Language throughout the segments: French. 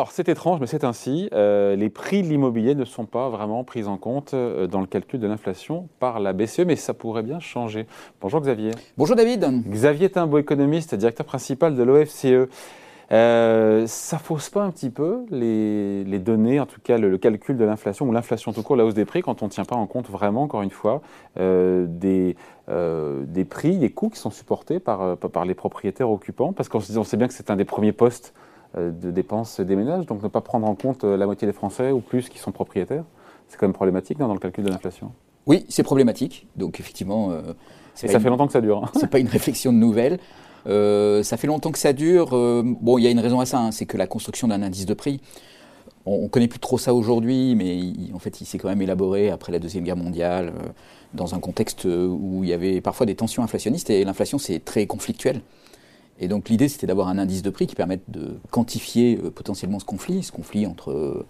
Alors, c'est étrange, mais c'est ainsi. Euh, les prix de l'immobilier ne sont pas vraiment pris en compte euh, dans le calcul de l'inflation par la BCE, mais ça pourrait bien changer. Bonjour Xavier. Bonjour David. Xavier Timbo, économiste, directeur principal de l'OFCE. Euh, ça fausse pas un petit peu les, données, en tout cas le, calcul de l'inflation ou l'inflation tout court, la hausse des prix, quand on ne tient pas en compte vraiment, encore une fois, des, des prix, des coûts qui sont supportés par, par les propriétaires occupants? Parce qu'on sait bien que c'est un des premiers postes euh, de dépenses des ménages, donc ne pas prendre en compte euh, la moitié des Français ou plus qui sont propriétaires. C'est quand même problématique dans le calcul de l'inflation. Oui, c'est problématique. Donc effectivement, euh, et ça fait longtemps que ça dure. Hein. C'est pas une réflexion de nouvelle. ça fait longtemps que ça dure. bon, il y a une raison à ça, hein, c'est que la construction d'un indice de prix, on, ne connaît plus trop ça aujourd'hui, mais en fait, il s'est quand même élaboré après la deuxième guerre mondiale, dans un contexte où il y avait parfois des tensions inflationnistes et l'inflation c'est très conflictuel. Et donc l'idée, c'était d'avoir un indice de prix qui permette de quantifier euh, potentiellement ce conflit, ce conflit entre euh,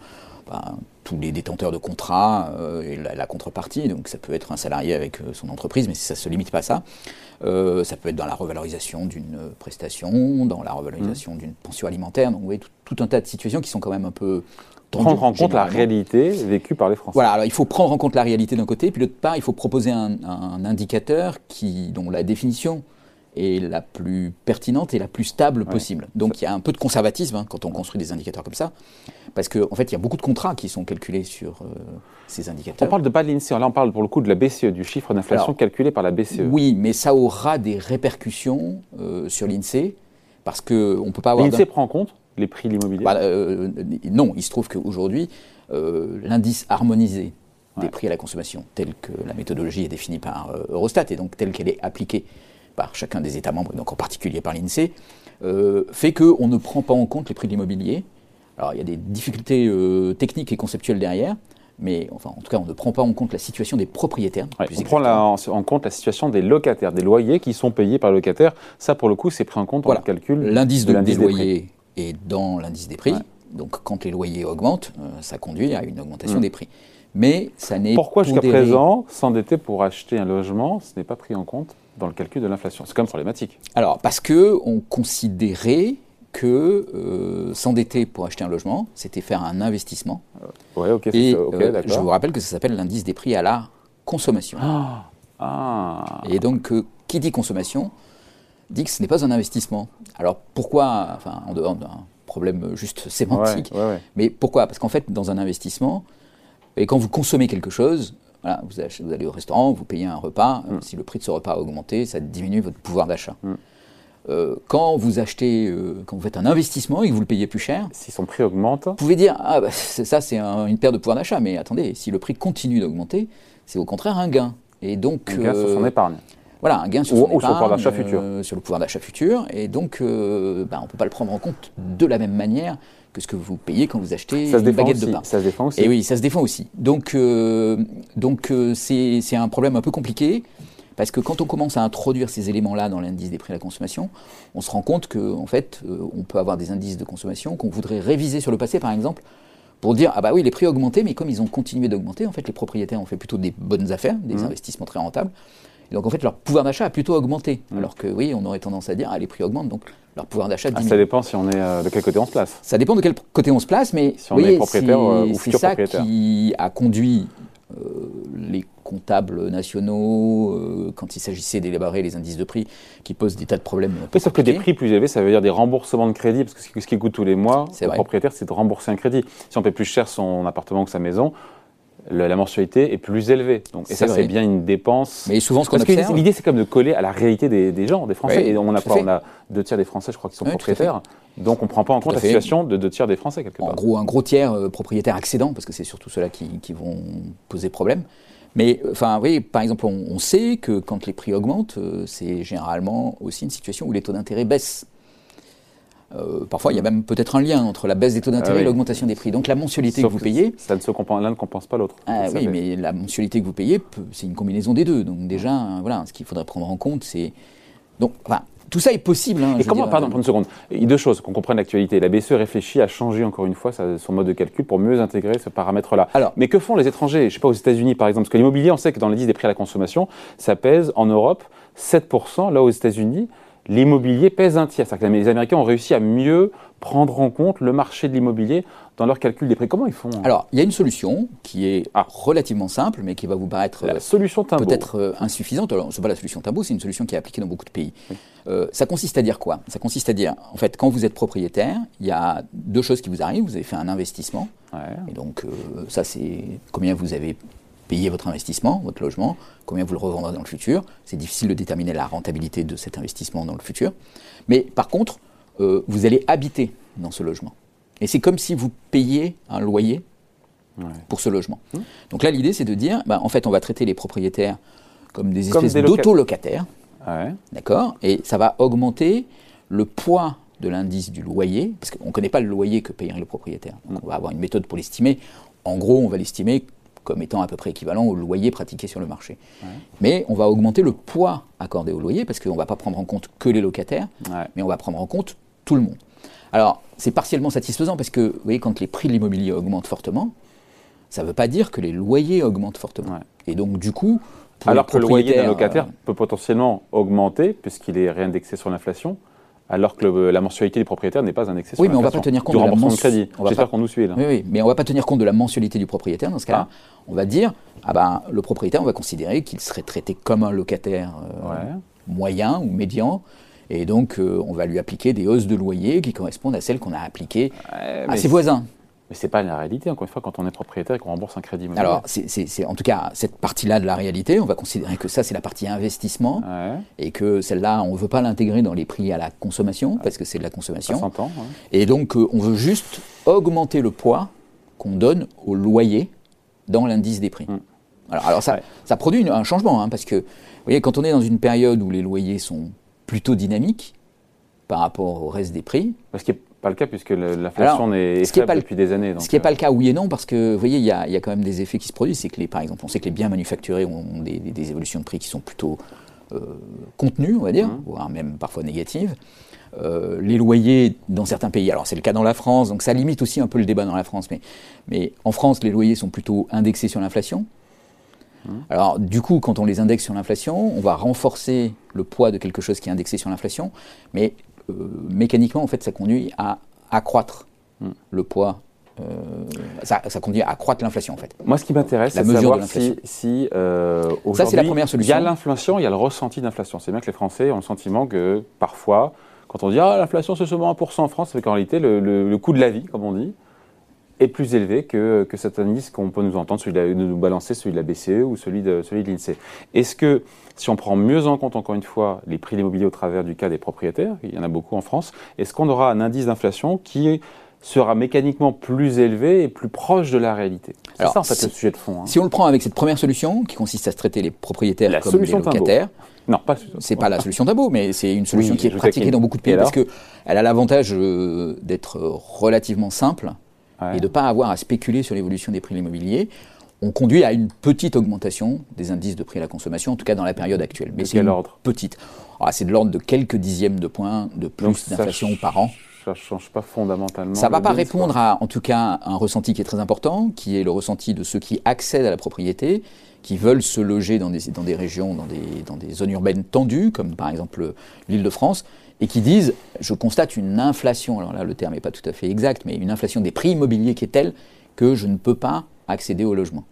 bah, tous les détenteurs de contrats euh, et la, contrepartie. Donc ça peut être un salarié avec son entreprise, mais ça ne se limite pas à ça. ça peut être dans la revalorisation d'une prestation, dans la revalorisation mmh. d'une pension alimentaire. Donc vous voyez, tout, un tas de situations qui sont quand même un peu prendre en compte la réalité vécue par les Français. Voilà, alors il faut prendre en compte la réalité d'un côté, puis de l'autre part, il faut proposer un, un indicateur qui, dont la définition est la plus pertinente et la plus stable possible. Donc il y a un peu de conservatisme hein, quand on construit des indicateurs comme ça, parce qu'en en fait il y a beaucoup de contrats qui sont calculés sur euh, ces indicateurs. On parle de pas de l'INSEE, là on parle pour le coup de la BCE, du chiffre d'inflation calculé par la BCE. Oui, mais ça aura des répercussions euh, sur l'INSEE, parce qu'on ne peut pas avoir... L'INSEE prend en compte les prix de l'immobilier bah, euh, Non, il se trouve qu'aujourd'hui, l'indice harmonisé des prix à la consommation, tel que la méthodologie est définie par Eurostat, et donc telle qu'elle est appliquée par chacun des États membres, donc en particulier par l'INSEE, euh, fait qu'on ne prend pas en compte les prix de l'immobilier. Alors il y a des difficultés euh, techniques et conceptuelles derrière, mais enfin, en tout cas, on ne prend pas en compte la situation des propriétaires. on prend en, compte la situation des locataires, des loyers qui sont payés par le locataire. Ça, pour le coup, c'est pris en compte dans le calcul. L'indice de, des, loyers est dans l'indice des prix. Donc, quand les loyers augmentent, euh, ça conduit à une augmentation mmh. des prix. Mais ça n'est Pourquoi jusqu'à présent, s'endetter pour acheter un logement, ce n'est pas pris en compte? Dans le calcul de l'inflation. C'est quand même problématique. Alors, parce qu'on considérait que euh, s'endetter pour acheter un logement, c'était faire un investissement. Euh, ouais, ok, Et euh, je vous rappelle que ça s'appelle l'indice des prix à la consommation. Ah, ah. Et donc, qui dit consommation dit que ce n'est pas un investissement. Alors pourquoi, enfin en dehors d'un problème juste sémantique, mais pourquoi? Parce qu'en fait, dans un investissement, et quand vous consommez quelque chose, vous, allez au restaurant, vous payez un repas. Euh, mm. Si le prix de ce repas a augmenté, ça diminue votre pouvoir d'achat. Mm. Euh, quand vous achetez, euh, quand vous faites un investissement et que vous le payez plus cher, si son prix augmente, vous pouvez dire ah bah, ça c'est une perte de pouvoir d'achat. Mais attendez, si le prix continue d'augmenter, c'est au contraire un gain. Et donc un gain sur son épargne. Voilà, un gain sur son épargne, sur le pouvoir d'achat futur. sur le pouvoir d'achat futur. Et donc, bah, on ne peut pas le prendre en compte de la même manière que ce que vous payez quand vous achetez une baguette de pain. Ça se défend aussi. Et oui, ça se défend aussi. Donc, euh, donc euh, c'est un problème un peu compliqué. Parce que quand on commence à introduire ces éléments-là dans l'indice des prix à la consommation, on se rend compte qu'en en fait, euh, on peut avoir des indices de consommation qu'on voudrait réviser sur le passé, par exemple, pour dire ah bah oui, les prix ont augmenté, mais comme ils ont continué d'augmenter, en fait, les propriétaires ont fait plutôt des bonnes affaires, des mmh. investissements très rentables. Et donc en fait, leur pouvoir d'achat a plutôt augmenté. Mmh. Alors que oui, on aurait tendance à dire ah les prix augmentent, donc leur pouvoir d'achat ah, ça dépend si on est euh, de quel côté on se place. Ça dépend de quel côté on se place, mais si on est propriétaire euh, ou futur propriétaire. C'est ça qui a conduit euh, les comptables nationaux, quand il s'agissait d'élaborer les indices de prix, qui posent des tas de problèmes. sauf que des prix plus élevés, ça veut dire des remboursements de crédit, parce que ce qui coûte tous les mois, le propriétaire, c'est de rembourser un crédit. Si on paie plus cher son appartement que sa maison, la mensualité est plus élevée. Donc, et ça, c'est bien une dépense. Mais souvent, ce qu'on observe... L'idée, c'est comme de coller à la réalité des, gens, des Français. et on a, on a deux tiers des Français, je crois, qui sont propriétaires. Donc, on ne prend pas en compte la situation de deux tiers des Français, quelque part. En gros, un gros tiers euh, propriétaire accédant, parce que c'est surtout ceux-là qui, vont poser problème. Mais, enfin, oui, par exemple, on, sait que quand les prix augmentent, euh, c'est généralement aussi une situation où les taux d'intérêt baissent. Euh, parfois, il y a même peut-être un lien entre la baisse des taux d'intérêt ah et l'augmentation des prix. Donc la mensualité que vous payez... Ça ne se l'un ne compense pas l'autre. Ah, oui, mais la mensualité que vous payez, c'est une combinaison des deux. Donc déjà, voilà, ce qu'il faudrait prendre en compte, c'est... Donc, enfin, tout ça est possible. Hein, et comment, pardon, pour une seconde, il y a deux choses, qu'on comprenne l'actualité. La BCE réfléchit à changer encore une fois son mode de calcul pour mieux intégrer ce paramètre-là. Mais que font les étrangers? Je ne sais pas, aux États-Unis par exemple, parce que l'immobilier, on sait que dans l'indice des prix à la consommation, ça pèse en Europe 7%, là aux États-Unis, l'immobilier pèse un tiers. C'est-à-dire que les Américains ont réussi à mieux prendre en compte le marché de l'immobilier dans leur calcul des prix. Comment ils font hein? Alors, il y a une solution qui est ah. relativement simple, mais qui va vous paraître la solution peut-être euh, insuffisante. Alors, ce n'est pas la solution Timbo, c'est une solution qui est appliquée dans beaucoup de pays. Euh, ça consiste à dire quoi? Ça consiste à dire, en fait, quand vous êtes propriétaire, il y a deux choses qui vous arrivent. Vous avez fait un investissement, et donc euh, ça, c'est combien vous avez payé votre investissement, votre logement, combien vous le revendrez dans le futur. C'est difficile de déterminer la rentabilité de cet investissement dans le futur. Mais par contre, euh, vous allez habiter dans ce logement. Et c'est comme si vous payiez un loyer pour ce logement. Mmh. Donc là, l'idée, c'est de dire, bah, en fait, on va traiter les propriétaires comme des espèces d'auto-locataires. D'accord? Et ça va augmenter le poids de l'indice du loyer, parce qu'on ne connaît pas le loyer que payerait le propriétaire. Donc mmh. on va avoir une méthode pour l'estimer. En gros, on va l'estimer comme étant à peu près équivalent au loyer pratiqué sur le marché. Mais on va augmenter le poids accordé au loyer, parce qu'on ne va pas prendre en compte que les locataires, mais on va prendre en compte tout le monde. Alors, c'est partiellement satisfaisant parce que, vous voyez, quand les prix de l'immobilier augmentent fortement, ça ne veut pas dire que les loyers augmentent fortement. Et donc, du coup. Alors que le loyer d'un locataire euh, peut potentiellement augmenter, puisqu'il est réindexé sur l'inflation, alors que la mensualité des propriétaires n'est pas indexée sur Oui, mais on ne va pas tenir compte de la mensualité. J'espère qu'on nous suit là. Oui, oui, mais on ne va pas tenir compte de la mensualité du propriétaire dans ce cas-là. Ah. On va dire, ah ben, le propriétaire, on va considérer qu'il serait traité comme un locataire euh, moyen ou médian. Et donc, euh, on va lui appliquer des hausses de loyer qui correspondent à celles qu'on a appliquées à ses voisins. Mais ce n'est pas la réalité, encore une fois, quand on est propriétaire et qu'on rembourse un crédit immobilier. Alors, c'est en tout cas cette partie-là de la réalité. On va considérer que ça, c'est la partie investissement et que celle-là, on ne veut pas l'intégrer dans les prix à la consommation parce que c'est de la consommation. S'entend. Et donc, euh, on veut juste augmenter le poids qu'on donne au loyer dans l'indice des prix. Mm. Alors, alors, ça, ça produit un changement hein, parce que, vous voyez, quand on est dans une période où les loyers sont plutôt dynamiques par rapport au reste des prix. Parce qu'il pas le cas puisque l'inflation est, faible pas depuis des années. ce qui n'est pas euh. le cas, oui et non, parce que vous voyez, il y, a, quand même des effets qui se produisent. C'est que, les, par exemple, on sait que les biens manufacturés ont des, évolutions de prix qui sont plutôt euh, contenues, on va dire, mmh. voire même parfois négatives. Euh, les loyers dans certains pays, alors c'est le cas dans la France, donc ça limite aussi un peu le débat dans la France, mais, mais en France, les loyers sont plutôt indexés sur l'inflation. Mmh. Alors, du coup, quand on les indexe sur l'inflation, on va renforcer le poids de quelque chose qui est indexé sur l'inflation, mais euh, mécaniquement, en fait, ça conduit à accroître hmm. le poids euh, ça, conduit à accroître l'inflation en fait. Moi, ce qui m'intéresse, c'est de savoir si, si euh, ça c'est la première solution. Il y a l'inflation, il y a le ressenti d'inflation. C'est bien que les Français ont le sentiment que parfois, quand on dit ah l'inflation c'est seulement 1% en France, c'est qu'en réalité le, coût de la vie, comme on dit, est plus élevé que, que cet indice qu'on peut nous entendre, celui de, nous balancer, celui de la BCE ou celui de, celui de l'INSEE. Est-ce que si on prend mieux en compte, encore une fois, les prix de l'immobilier au travers du cas des propriétaires, il y en a beaucoup en France, est-ce qu'on aura un indice d'inflation qui sera mécaniquement plus élevé et plus proche de la réalité? C'est ça, en fait, le sujet de fond. Hein. Si on le prend avec cette première solution, qui consiste à se traiter les propriétaires comme des locataires, non, pas. C'est pas la solution d'abo, mais c'est une solution qui est pratiquée dans beaucoup de pays parce qu'elle a l'avantage euh, d'être relativement simple et de ne pas avoir à spéculer sur l'évolution des prix de l'immobilier on conduit à une petite augmentation des indices de prix à la consommation, en tout cas dans la période actuelle. Mais c'est l'ordre petite. Ah, c'est de l'ordre de quelques dixièmes de points de plus d'inflation par an. Ça ne change pas fondamentalement. Ça ne va pas répondre à, en tout cas, un ressenti qui est très important, qui est le ressenti de ceux qui accèdent à la propriété, qui veulent se loger dans des, dans des régions, dans des, dans des zones urbaines tendues, comme par exemple l'île de France, et qui disent je constate une inflation, alors là le terme n'est pas tout à fait exact, mais une inflation des prix immobiliers qui est telle que je ne peux pas accéder au logement.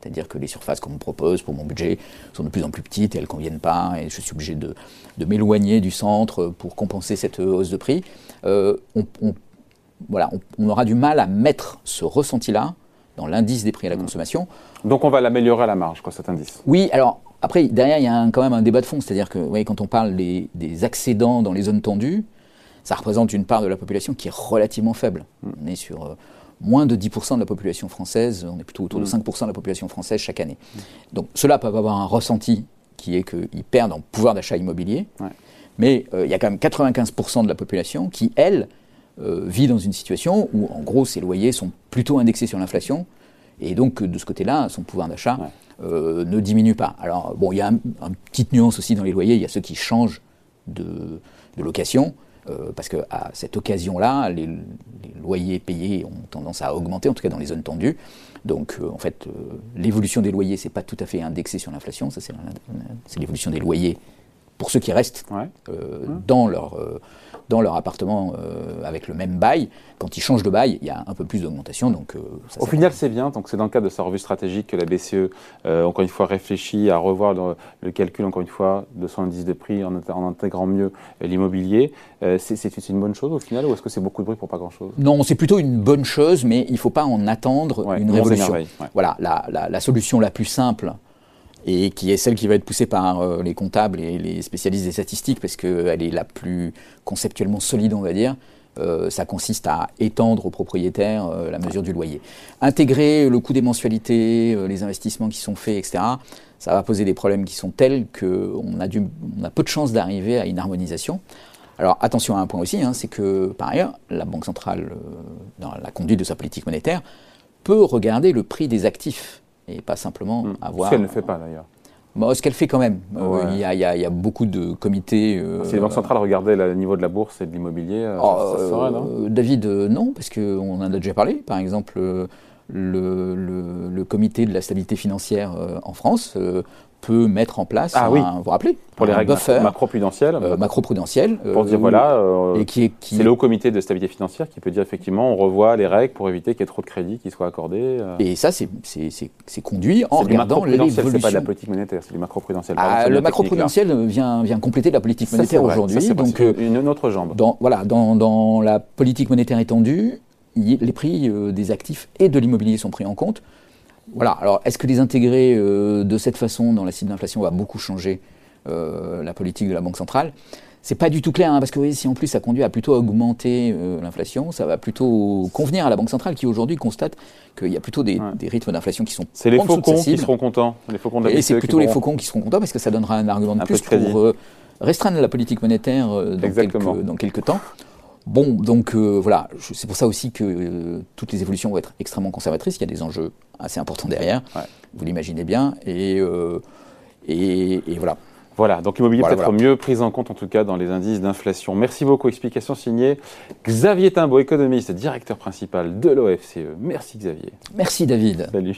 C'est-à-dire que les surfaces qu'on me propose pour mon budget sont de plus en plus petites et elles ne conviennent pas, et je suis obligé de, m'éloigner du centre pour compenser cette hausse de prix. Euh, on, voilà, on, aura du mal à mettre ce ressenti-là dans l'indice des prix à la mmh. consommation. Donc on va l'améliorer à la marge, quoi, cet indice Oui, alors après, derrière, il y a quand même un débat de fond, c'est-à-dire que voyez, quand on parle des, accédants dans les zones tendues, ça représente une part de la population qui est relativement faible. Mmh. On est sur... Euh, moins de 10% de la population française, on est plutôt autour de 5% mm. de la population française chaque année. Donc cela peut avoir un ressenti qui est qu'ils perdent en pouvoir d'achat immobilier, mais euh, il y a quand même 95% de la population qui, elle, euh, vit dans une situation où, en gros, ses loyers sont plutôt indexés sur l'inflation, et donc de ce côté-là, son pouvoir d'achat euh, ne diminue pas. Alors, bon, il y a une petite nuance aussi dans les loyers, il y a ceux qui changent de, de location, euh, parce qu'à cette occasion-là, les, loyers payés ont tendance à augmenter, en tout cas dans les zones tendues. Donc, euh, en fait, euh, l'évolution des loyers, c'est pas tout à fait indexé sur l'inflation, ça c'est l'évolution des loyers pour ceux qui restent Ouais. euh, dans leur euh, dans leur appartement euh, avec le même bail. Quand ils changent de bail, il y a un peu plus d'augmentation. Donc, ça, Au final, c'est bien. Donc, c'est dans le cadre de sa revue stratégique que la BCE, encore une fois, réfléchit à revoir le, le calcul, encore une fois, de son indice de prix en, int- en intégrant mieux l'immobilier. C'est- une bonne chose au final ou est-ce que c'est beaucoup de bruit pour pas grand-chose? Non, c'est plutôt une bonne chose, mais il ne faut pas en attendre Ouais, une on révolution. Voilà, la, la- la solution la plus simple, et qui est celle qui va être poussée par euh, les comptables et les spécialistes des statistiques, parce qu'elle est la plus conceptuellement solide, on va dire, euh, ça consiste à étendre aux propriétaires euh, la mesure du loyer. Intégrer le coût des mensualités, les investissements qui sont faits, etc., ça va poser des problèmes qui sont tels qu'on a, a peu de chances d'arriver à une harmonisation. Alors attention à un point aussi, hein, c'est que par ailleurs, la Banque centrale, dans la conduite de sa politique monétaire, peut regarder le prix des actifs et pas simplement Hmm. avoir. Ce qu'elle ne fait pas d'ailleurs. Bon, ce qu'elle fait quand même. Euh, Ouais. Il y, a- y y beaucoup de comités. euh, Si les banques centrales regardaient le niveau de la bourse et de l'immobilier, euh, Oh, ça se saurait, non David, non, parce qu'on en a déjà parlé. Par exemple, le, le- le comité de la stabilité financière en France peut mettre en place, Ah un, oui. vous vous rappelez, Pour les un règles buffer macro-prudentielles, euh, macro-prudentiel. pour euh, dire où- voilà, euh, et qui est qui c'est le haut comité de stabilité financière qui peut dire effectivement on revoit les règles pour éviter qu'il y ait trop de crédits qui soient accordés. euh. Et ça, c'est- c'est c'est- c'est conduit en regardant macro-prudentiel, c'est pas de la l'évolution. politique monétaire, c'est du macro-prudentiel. Ah, le bien technique, là. macro-prudentiel vient, vient compléter la politique monétaire aujourd'hui. ça, c'est Donc, euh, une, une autre jambe. dans, voilà, dans, dans la politique monétaire étendue, y- les prix euh, des actifs et de l'immobilier sont pris en compte. Voilà. Alors, est-ce que les intégrer euh, de cette façon dans la cible d'inflation va beaucoup changer euh, la politique de la Banque centrale? C'est pas du tout clair, hein, parce que si en plus ça conduit à plutôt augmenter euh, l'inflation, ça va plutôt convenir à la Banque centrale qui aujourd'hui constate qu'il y a plutôt des, Ouais. des rythmes d'inflation qui sont C'est les faucons qui seront contents. Les faucons de la Et c'est plutôt les faucons qui seront contents parce que ça donnera un argument de Un plus de pour euh, restreindre la politique monétaire euh, dans, quelques, dans quelques temps. Bon, donc euh, voilà, c'est pour ça aussi que euh, toutes les évolutions vont être extrêmement conservatrices. Il y a des enjeux assez importants derrière, Ouais. vous l'imaginez bien. Et, euh, et, et voilà. Voilà, donc l'immobilier Voilà, peut être mieux pris en compte en tout cas dans les indices d'inflation. Merci beaucoup. Explication signée Xavier Timbaud, économiste, directeur principal de l'OFCE. Merci Xavier. Merci David. Salut.